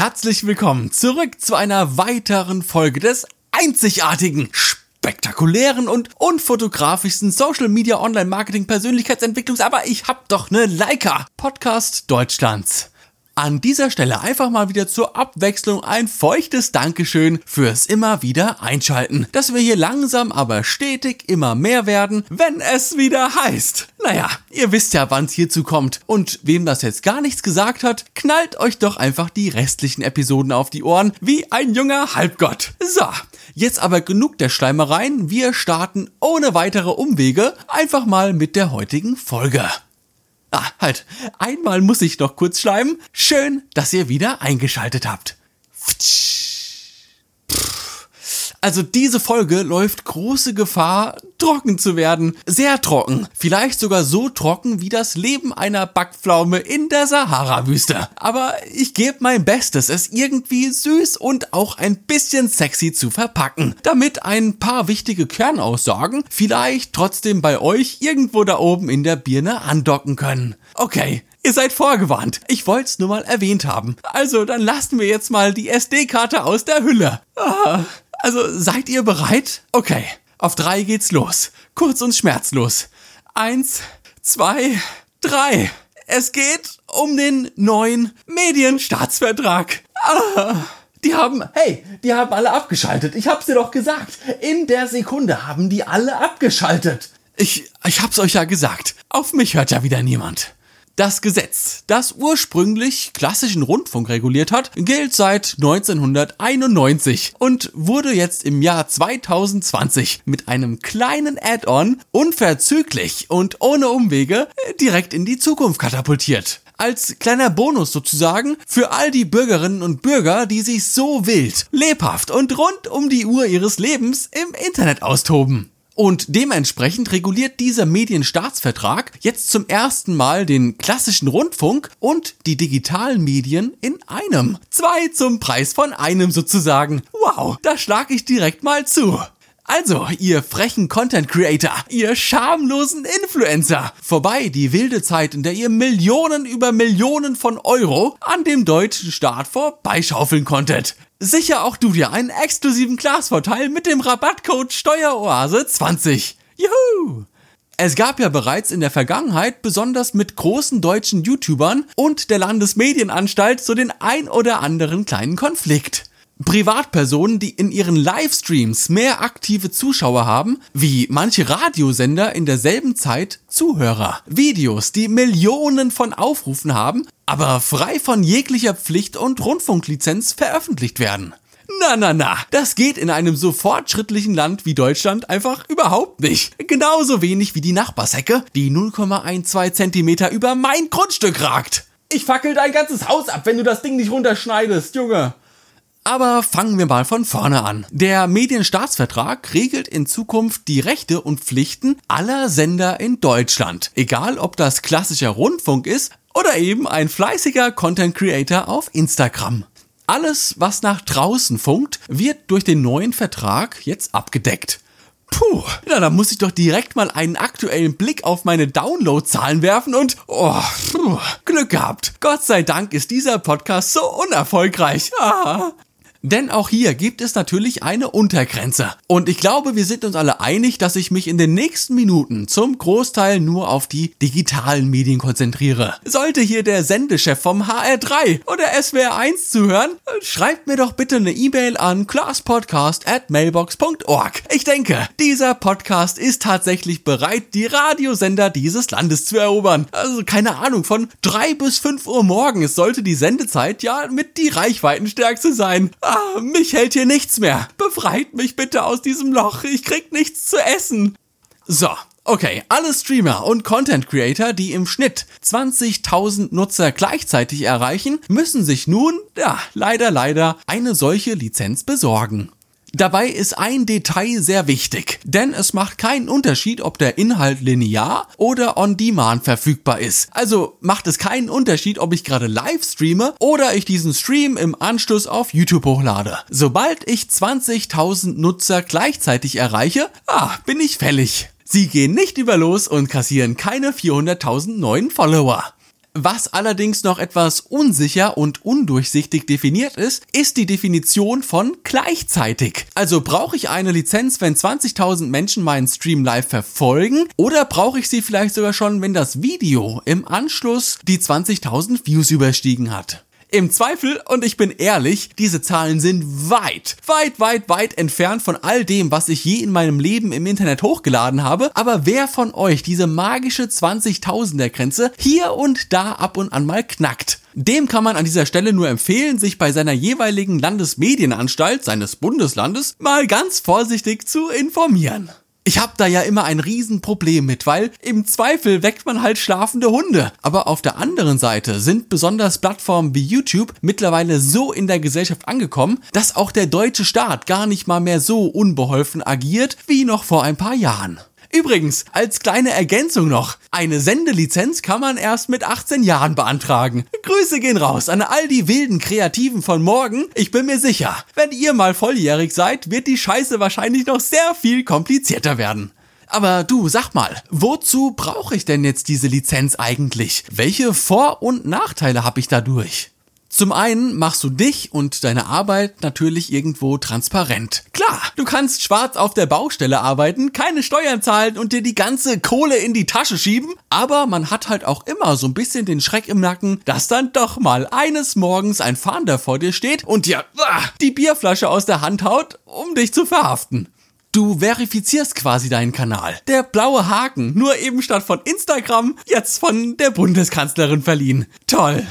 herzlich willkommen zurück zu einer weiteren Folge des einzigartigen, spektakulären und unfotografischsten Social Media Online Marketing Persönlichkeitsentwicklungs, aber ich hab doch ne Leica Podcast Deutschlands. An dieser Stelle einfach mal wieder zur Abwechslung ein feuchtes Dankeschön fürs immer wieder Einschalten, dass wir hier langsam aber stetig immer mehr werden, wenn es wieder heißt. Naja, ihr wisst ja, wann's hierzu kommt. Und wem das jetzt gar nichts gesagt hat, knallt euch doch einfach die restlichen Episoden auf die Ohren wie ein junger Halbgott. So, jetzt aber genug der Schleimereien. Wir starten ohne weitere Umwege einfach mal mit der heutigen Folge. Ah, halt. Einmal muss ich noch kurz schleimen. Schön, dass ihr wieder eingeschaltet habt. Also diese Folge läuft große Gefahr, trocken zu werden. Sehr trocken. Vielleicht sogar so trocken wie das Leben einer Backpflaume in der Sahara-Wüste. Aber ich gebe mein Bestes, es irgendwie süß und auch ein bisschen sexy zu verpacken. Damit ein paar wichtige Kernaussagen vielleicht trotzdem bei euch irgendwo da oben in der Birne andocken können. Okay, Ihr seid vorgewarnt. Ich wollte es nur mal erwähnt haben. Also, dann lassen wir jetzt mal die SD-Karte aus der Hülle. Ah, also, seid ihr bereit? Okay, auf drei geht's los. Kurz und schmerzlos. Eins, zwei, drei. Es geht um den neuen Medienstaatsvertrag. Ah. Die haben, hey, die haben alle abgeschaltet. Ich hab's dir doch gesagt. In der Sekunde haben die alle abgeschaltet. Ich, ich hab's euch ja gesagt. Auf mich hört ja wieder niemand. Das Gesetz, das ursprünglich klassischen Rundfunk reguliert hat, gilt seit 1991 und wurde jetzt im Jahr 2020 mit einem kleinen Add-on unverzüglich und ohne Umwege direkt in die Zukunft katapultiert als kleiner Bonus sozusagen für all die Bürgerinnen und Bürger, die sich so wild, lebhaft und rund um die Uhr ihres Lebens im Internet austoben. Und dementsprechend reguliert dieser Medienstaatsvertrag jetzt zum ersten Mal den klassischen Rundfunk und die digitalen Medien in einem. Zwei zum Preis von einem sozusagen. Wow, da schlag ich direkt mal zu. Also, ihr frechen Content Creator, ihr schamlosen Influencer, vorbei die wilde Zeit, in der ihr Millionen über Millionen von Euro an dem deutschen Staat vorbeischaufeln konntet. Sicher auch du dir einen exklusiven Glasvorteil mit dem Rabattcode Steueroase 20. Juhu! Es gab ja bereits in der Vergangenheit besonders mit großen deutschen YouTubern und der Landesmedienanstalt so den ein oder anderen kleinen Konflikt. Privatpersonen, die in ihren Livestreams mehr aktive Zuschauer haben, wie manche Radiosender in derselben Zeit Zuhörer. Videos, die Millionen von Aufrufen haben, aber frei von jeglicher Pflicht und Rundfunklizenz veröffentlicht werden. Na, na, na, das geht in einem so fortschrittlichen Land wie Deutschland einfach überhaupt nicht. Genauso wenig wie die Nachbarshecke, die 0,12 Zentimeter über mein Grundstück ragt. Ich fackel dein ganzes Haus ab, wenn du das Ding nicht runterschneidest, Junge. Aber fangen wir mal von vorne an. Der Medienstaatsvertrag regelt in Zukunft die Rechte und Pflichten aller Sender in Deutschland. Egal ob das klassischer Rundfunk ist oder eben ein fleißiger Content Creator auf Instagram. Alles, was nach draußen funkt, wird durch den neuen Vertrag jetzt abgedeckt. Puh, na, da muss ich doch direkt mal einen aktuellen Blick auf meine Downloadzahlen werfen und oh, Glück gehabt. Gott sei Dank ist dieser Podcast so unerfolgreich. Ah. Denn auch hier gibt es natürlich eine Untergrenze. Und ich glaube, wir sind uns alle einig, dass ich mich in den nächsten Minuten zum Großteil nur auf die digitalen Medien konzentriere. Sollte hier der Sendechef vom HR3 oder SWR1 zuhören, schreibt mir doch bitte eine E-Mail an classpodcast at mailbox.org. Ich denke, dieser Podcast ist tatsächlich bereit, die Radiosender dieses Landes zu erobern. Also keine Ahnung, von drei bis fünf Uhr morgens sollte die Sendezeit ja mit die Reichweitenstärkste sein. Ah, mich hält hier nichts mehr. Befreit mich bitte aus diesem Loch. Ich krieg nichts zu essen. So, Okay, alle Streamer und Content Creator, die im Schnitt 20.000 Nutzer gleichzeitig erreichen, müssen sich nun, ja, leider, leider, eine solche Lizenz besorgen. Dabei ist ein Detail sehr wichtig, denn es macht keinen Unterschied, ob der Inhalt linear oder on demand verfügbar ist. Also macht es keinen Unterschied, ob ich gerade live streame oder ich diesen Stream im Anschluss auf YouTube hochlade. Sobald ich 20.000 Nutzer gleichzeitig erreiche, ah, bin ich fällig. Sie gehen nicht über los und kassieren keine 400.000 neuen Follower. Was allerdings noch etwas unsicher und undurchsichtig definiert ist, ist die Definition von gleichzeitig. Also brauche ich eine Lizenz, wenn 20.000 Menschen meinen Stream live verfolgen oder brauche ich sie vielleicht sogar schon, wenn das Video im Anschluss die 20.000 Views überstiegen hat? Im Zweifel, und ich bin ehrlich, diese Zahlen sind weit, weit, weit, weit entfernt von all dem, was ich je in meinem Leben im Internet hochgeladen habe. Aber wer von euch diese magische 20.000er Grenze hier und da ab und an mal knackt? Dem kann man an dieser Stelle nur empfehlen, sich bei seiner jeweiligen Landesmedienanstalt seines Bundeslandes mal ganz vorsichtig zu informieren. Ich hab da ja immer ein Riesenproblem mit, weil im Zweifel weckt man halt schlafende Hunde. Aber auf der anderen Seite sind besonders Plattformen wie YouTube mittlerweile so in der Gesellschaft angekommen, dass auch der deutsche Staat gar nicht mal mehr so unbeholfen agiert wie noch vor ein paar Jahren. Übrigens, als kleine Ergänzung noch, eine Sendelizenz kann man erst mit 18 Jahren beantragen. Grüße gehen raus an all die wilden Kreativen von morgen. Ich bin mir sicher, wenn ihr mal volljährig seid, wird die Scheiße wahrscheinlich noch sehr viel komplizierter werden. Aber du, sag mal, wozu brauche ich denn jetzt diese Lizenz eigentlich? Welche Vor- und Nachteile habe ich dadurch? Zum einen machst du dich und deine Arbeit natürlich irgendwo transparent. Klar, du kannst schwarz auf der Baustelle arbeiten, keine Steuern zahlen und dir die ganze Kohle in die Tasche schieben, aber man hat halt auch immer so ein bisschen den Schreck im Nacken, dass dann doch mal eines Morgens ein Fahnder vor dir steht und dir ah, die Bierflasche aus der Hand haut, um dich zu verhaften. Du verifizierst quasi deinen Kanal. Der blaue Haken, nur eben statt von Instagram, jetzt von der Bundeskanzlerin verliehen. Toll.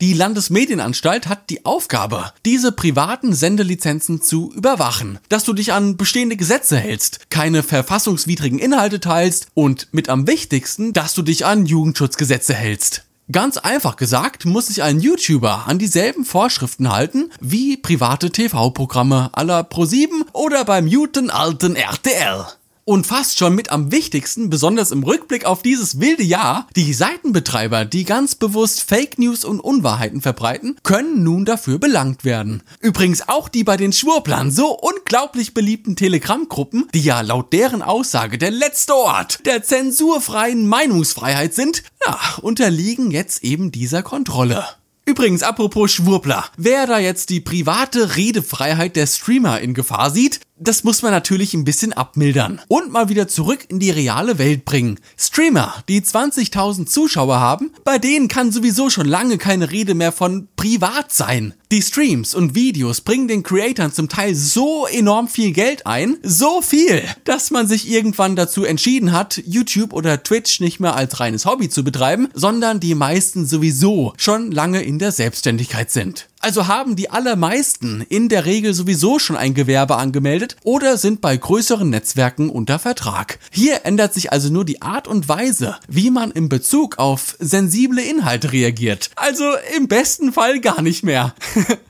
Die Landesmedienanstalt hat die Aufgabe, diese privaten Sendelizenzen zu überwachen, dass du dich an bestehende Gesetze hältst, keine verfassungswidrigen Inhalte teilst und mit am wichtigsten, dass du dich an Jugendschutzgesetze hältst. Ganz einfach gesagt, muss sich ein YouTuber an dieselben Vorschriften halten wie private TV-Programme aller Pro7 oder beim guten alten RTL. Und fast schon mit am wichtigsten, besonders im Rückblick auf dieses wilde Jahr, die Seitenbetreiber, die ganz bewusst Fake News und Unwahrheiten verbreiten, können nun dafür belangt werden. Übrigens auch die bei den Schwurblern so unglaublich beliebten Telegram-Gruppen, die ja laut deren Aussage der letzte Ort der zensurfreien Meinungsfreiheit sind, ja, unterliegen jetzt eben dieser Kontrolle. Übrigens, apropos Schwurbler, wer da jetzt die private Redefreiheit der Streamer in Gefahr sieht, das muss man natürlich ein bisschen abmildern und mal wieder zurück in die reale Welt bringen. Streamer, die 20.000 Zuschauer haben, bei denen kann sowieso schon lange keine Rede mehr von privat sein. Die Streams und Videos bringen den Creatoren zum Teil so enorm viel Geld ein, so viel, dass man sich irgendwann dazu entschieden hat, YouTube oder Twitch nicht mehr als reines Hobby zu betreiben, sondern die meisten sowieso schon lange in der Selbstständigkeit sind. Also haben die allermeisten in der Regel sowieso schon ein Gewerbe angemeldet oder sind bei größeren Netzwerken unter Vertrag. Hier ändert sich also nur die Art und Weise, wie man in Bezug auf sensible Inhalte reagiert. Also im besten Fall gar nicht mehr.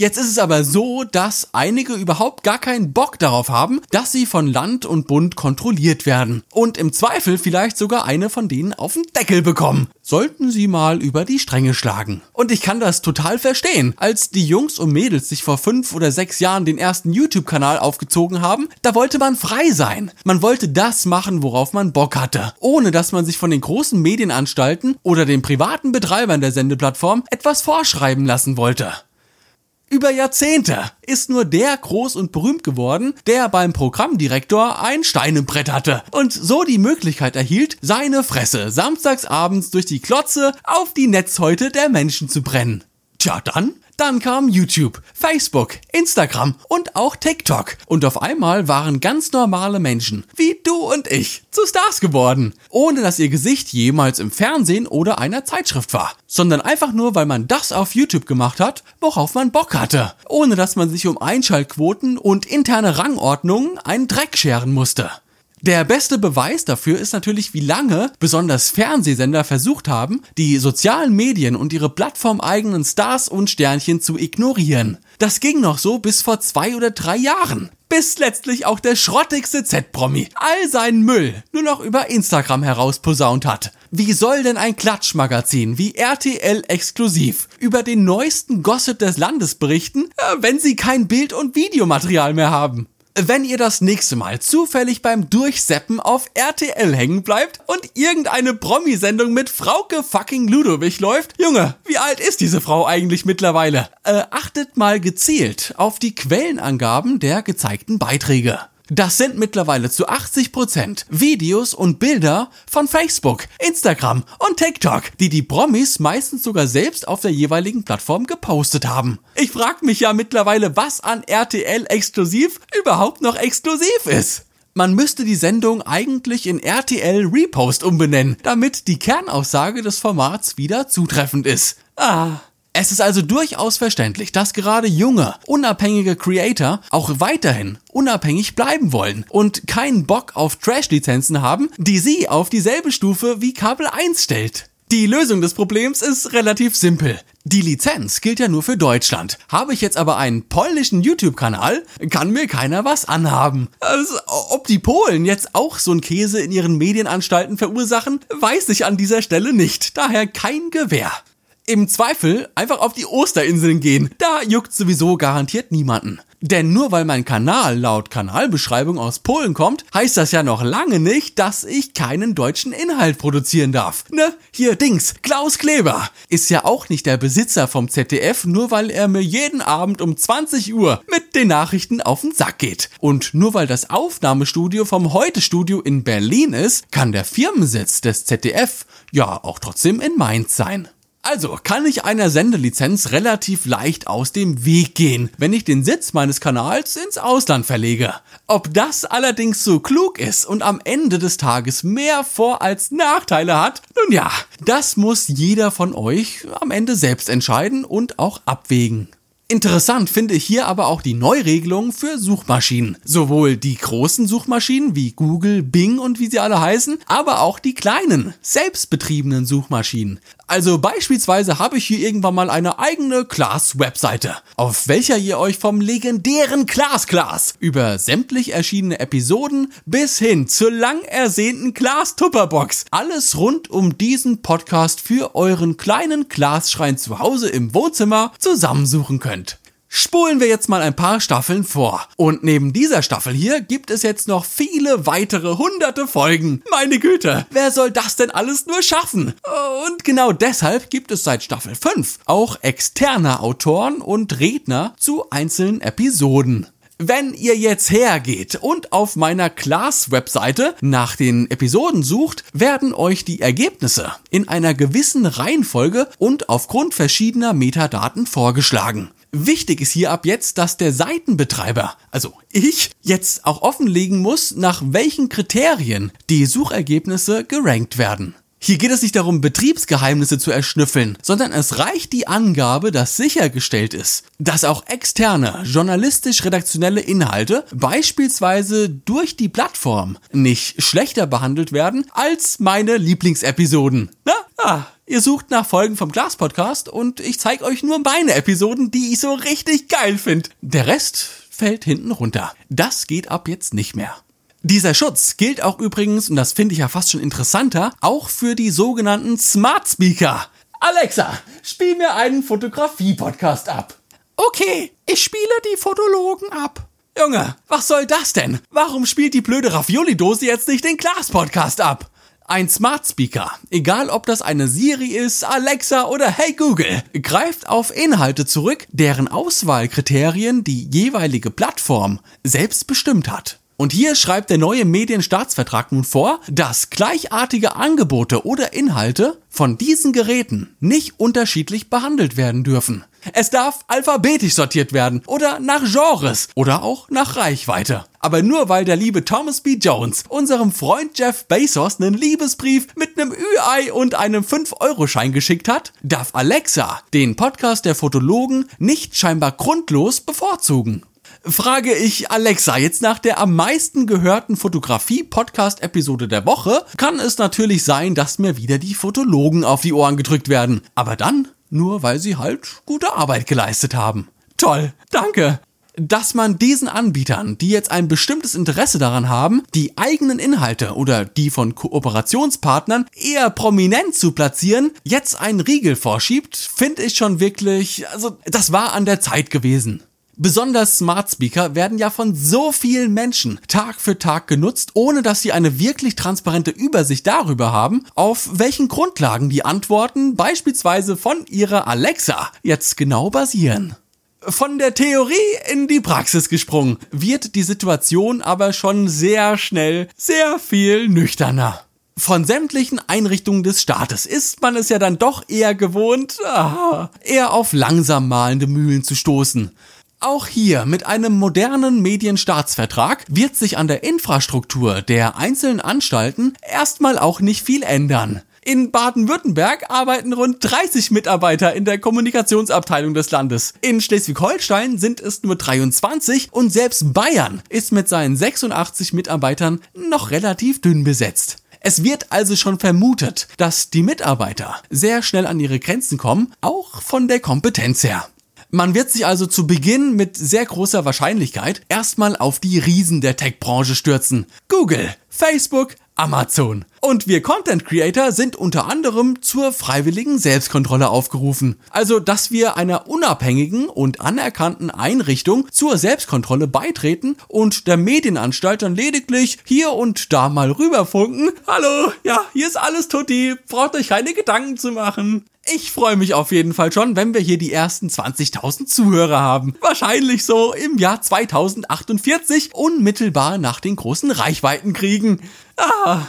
Jetzt ist es aber so, dass einige überhaupt gar keinen Bock darauf haben, dass sie von Land und Bund kontrolliert werden und im Zweifel vielleicht sogar eine von denen auf den Deckel bekommen. Sollten sie mal über die Stränge schlagen. Und ich kann das total verstehen. Als die Jungs und Mädels sich vor fünf oder sechs Jahren den ersten YouTube-Kanal aufgezogen haben, da wollte man frei sein. Man wollte das machen, worauf man Bock hatte, ohne dass man sich von den großen Medienanstalten oder den privaten Betreibern der Sendeplattform etwas vorschreiben lassen wollte. Über Jahrzehnte ist nur der groß und berühmt geworden, der beim Programmdirektor ein Stein im Brett hatte und so die Möglichkeit erhielt, seine Fresse samstags abends durch die Klotze auf die Netzhäute der Menschen zu brennen. Tja, dann dann kam YouTube, Facebook, Instagram und auch TikTok. Und auf einmal waren ganz normale Menschen, wie du und ich, zu Stars geworden. Ohne dass ihr Gesicht jemals im Fernsehen oder einer Zeitschrift war. Sondern einfach nur, weil man das auf YouTube gemacht hat, worauf man Bock hatte. Ohne dass man sich um Einschaltquoten und interne Rangordnungen einen Dreck scheren musste. Der beste Beweis dafür ist natürlich, wie lange besonders Fernsehsender versucht haben, die sozialen Medien und ihre plattformeigenen Stars und Sternchen zu ignorieren. Das ging noch so bis vor zwei oder drei Jahren. Bis letztlich auch der schrottigste Z-Promi all seinen Müll nur noch über Instagram herausposaunt hat. Wie soll denn ein Klatschmagazin wie RTL exklusiv über den neuesten Gossip des Landes berichten, äh, wenn sie kein Bild- und Videomaterial mehr haben? Wenn ihr das nächste Mal zufällig beim Durchseppen auf RTL hängen bleibt und irgendeine Promi-Sendung mit Frauke fucking Ludowig läuft, Junge, wie alt ist diese Frau eigentlich mittlerweile? Äh, achtet mal gezielt auf die Quellenangaben der gezeigten Beiträge. Das sind mittlerweile zu 80% Videos und Bilder von Facebook, Instagram und TikTok, die die Promis meistens sogar selbst auf der jeweiligen Plattform gepostet haben. Ich frag mich ja mittlerweile, was an RTL exklusiv überhaupt noch exklusiv ist. Man müsste die Sendung eigentlich in RTL Repost umbenennen, damit die Kernaussage des Formats wieder zutreffend ist. Ah, es ist also durchaus verständlich, dass gerade junge, unabhängige Creator auch weiterhin unabhängig bleiben wollen und keinen Bock auf Trash-Lizenzen haben, die sie auf dieselbe Stufe wie Kabel 1 stellt. Die Lösung des Problems ist relativ simpel. Die Lizenz gilt ja nur für Deutschland. Habe ich jetzt aber einen polnischen YouTube-Kanal, kann mir keiner was anhaben. Also, ob die Polen jetzt auch so einen Käse in ihren Medienanstalten verursachen, weiß ich an dieser Stelle nicht. Daher kein Gewehr. Im Zweifel einfach auf die Osterinseln gehen. Da juckt sowieso garantiert niemanden. Denn nur weil mein Kanal laut Kanalbeschreibung aus Polen kommt, heißt das ja noch lange nicht, dass ich keinen deutschen Inhalt produzieren darf. Ne? Hier Dings, Klaus Kleber ist ja auch nicht der Besitzer vom ZDF, nur weil er mir jeden Abend um 20 Uhr mit den Nachrichten auf den Sack geht. Und nur weil das Aufnahmestudio vom Heute-Studio in Berlin ist, kann der Firmensitz des ZDF ja auch trotzdem in Mainz sein. Also kann ich einer Sendelizenz relativ leicht aus dem Weg gehen, wenn ich den Sitz meines Kanals ins Ausland verlege. Ob das allerdings so klug ist und am Ende des Tages mehr Vor- als Nachteile hat, nun ja, das muss jeder von euch am Ende selbst entscheiden und auch abwägen. Interessant finde ich hier aber auch die Neuregelung für Suchmaschinen. Sowohl die großen Suchmaschinen wie Google, Bing und wie sie alle heißen, aber auch die kleinen, selbstbetriebenen Suchmaschinen. Also beispielsweise habe ich hier irgendwann mal eine eigene Class-Webseite, auf welcher ihr euch vom legendären Class Class über sämtlich erschienene Episoden bis hin zur lang ersehnten Class Tupperbox alles rund um diesen Podcast für euren kleinen Class-Schrein zu Hause im Wohnzimmer zusammensuchen könnt. Spulen wir jetzt mal ein paar Staffeln vor. Und neben dieser Staffel hier gibt es jetzt noch viele weitere hunderte Folgen. Meine Güte, wer soll das denn alles nur schaffen? Und genau deshalb gibt es seit Staffel 5 auch externe Autoren und Redner zu einzelnen Episoden. Wenn ihr jetzt hergeht und auf meiner Class-Webseite nach den Episoden sucht, werden euch die Ergebnisse in einer gewissen Reihenfolge und aufgrund verschiedener Metadaten vorgeschlagen. Wichtig ist hier ab jetzt, dass der Seitenbetreiber, also ich, jetzt auch offenlegen muss, nach welchen Kriterien die Suchergebnisse gerankt werden. Hier geht es nicht darum, Betriebsgeheimnisse zu erschnüffeln, sondern es reicht die Angabe, dass sichergestellt ist, dass auch externe, journalistisch-redaktionelle Inhalte beispielsweise durch die Plattform nicht schlechter behandelt werden als meine Lieblingsepisoden. Na? Ah, Ihr sucht nach Folgen vom Glas Podcast und ich zeige euch nur meine Episoden, die ich so richtig geil finde. Der Rest fällt hinten runter. Das geht ab jetzt nicht mehr. Dieser Schutz gilt auch übrigens, und das finde ich ja fast schon interessanter, auch für die sogenannten Smart Speaker. Alexa, spiel mir einen Fotografie-Podcast ab. Okay, ich spiele die Fotologen ab. Junge, was soll das denn? Warum spielt die blöde Ravioli-Dose jetzt nicht den Glas-Podcast ab? Ein Smart Speaker, egal ob das eine Siri ist, Alexa oder Hey Google, greift auf Inhalte zurück, deren Auswahlkriterien die jeweilige Plattform selbst bestimmt hat. Und hier schreibt der neue Medienstaatsvertrag nun vor, dass gleichartige Angebote oder Inhalte von diesen Geräten nicht unterschiedlich behandelt werden dürfen. Es darf alphabetisch sortiert werden oder nach Genres oder auch nach Reichweite. Aber nur weil der liebe Thomas B. Jones unserem Freund Jeff Bezos einen Liebesbrief mit einem Ü-Ei und einem 5-Euro-Schein geschickt hat, darf Alexa den Podcast der Fotologen nicht scheinbar grundlos bevorzugen. Frage ich Alexa jetzt nach der am meisten gehörten Fotografie-Podcast-Episode der Woche, kann es natürlich sein, dass mir wieder die Fotologen auf die Ohren gedrückt werden. Aber dann nur weil sie halt gute Arbeit geleistet haben. Toll, danke. Dass man diesen Anbietern, die jetzt ein bestimmtes Interesse daran haben, die eigenen Inhalte oder die von Kooperationspartnern eher prominent zu platzieren, jetzt einen Riegel vorschiebt, finde ich schon wirklich, also das war an der Zeit gewesen. Besonders Smart Speaker werden ja von so vielen Menschen Tag für Tag genutzt, ohne dass sie eine wirklich transparente Übersicht darüber haben, auf welchen Grundlagen die Antworten beispielsweise von ihrer Alexa jetzt genau basieren. Von der Theorie in die Praxis gesprungen, wird die Situation aber schon sehr schnell sehr viel nüchterner. Von sämtlichen Einrichtungen des Staates ist man es ja dann doch eher gewohnt, ah, eher auf langsam malende Mühlen zu stoßen. Auch hier mit einem modernen Medienstaatsvertrag wird sich an der Infrastruktur der einzelnen Anstalten erstmal auch nicht viel ändern. In Baden-Württemberg arbeiten rund 30 Mitarbeiter in der Kommunikationsabteilung des Landes. In Schleswig-Holstein sind es nur 23 und selbst Bayern ist mit seinen 86 Mitarbeitern noch relativ dünn besetzt. Es wird also schon vermutet, dass die Mitarbeiter sehr schnell an ihre Grenzen kommen, auch von der Kompetenz her. Man wird sich also zu Beginn mit sehr großer Wahrscheinlichkeit erstmal auf die Riesen der Tech-Branche stürzen. Google, Facebook, Amazon. Und wir Content Creator sind unter anderem zur freiwilligen Selbstkontrolle aufgerufen. Also, dass wir einer unabhängigen und anerkannten Einrichtung zur Selbstkontrolle beitreten und der Medienanstalt dann lediglich hier und da mal rüberfunken. Hallo, ja, hier ist alles tutti, braucht euch keine Gedanken zu machen. Ich freue mich auf jeden Fall schon, wenn wir hier die ersten 20.000 Zuhörer haben. Wahrscheinlich so im Jahr 2048, unmittelbar nach den großen Reichweitenkriegen. Ah.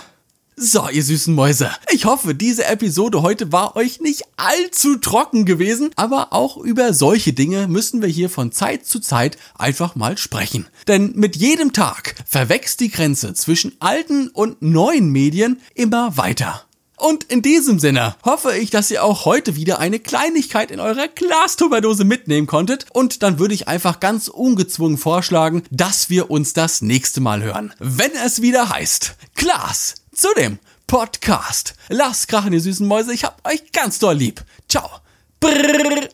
So, ihr süßen Mäuse. Ich hoffe, diese Episode heute war euch nicht allzu trocken gewesen, aber auch über solche Dinge müssen wir hier von Zeit zu Zeit einfach mal sprechen. Denn mit jedem Tag verwächst die Grenze zwischen alten und neuen Medien immer weiter. Und in diesem Sinne hoffe ich, dass ihr auch heute wieder eine Kleinigkeit in eurer Glastuberdose mitnehmen konntet. Und dann würde ich einfach ganz ungezwungen vorschlagen, dass wir uns das nächste Mal hören. Wenn es wieder heißt, Glas zu dem Podcast. Lasst krachen, ihr süßen Mäuse. Ich hab euch ganz doll lieb. Ciao. Brrr.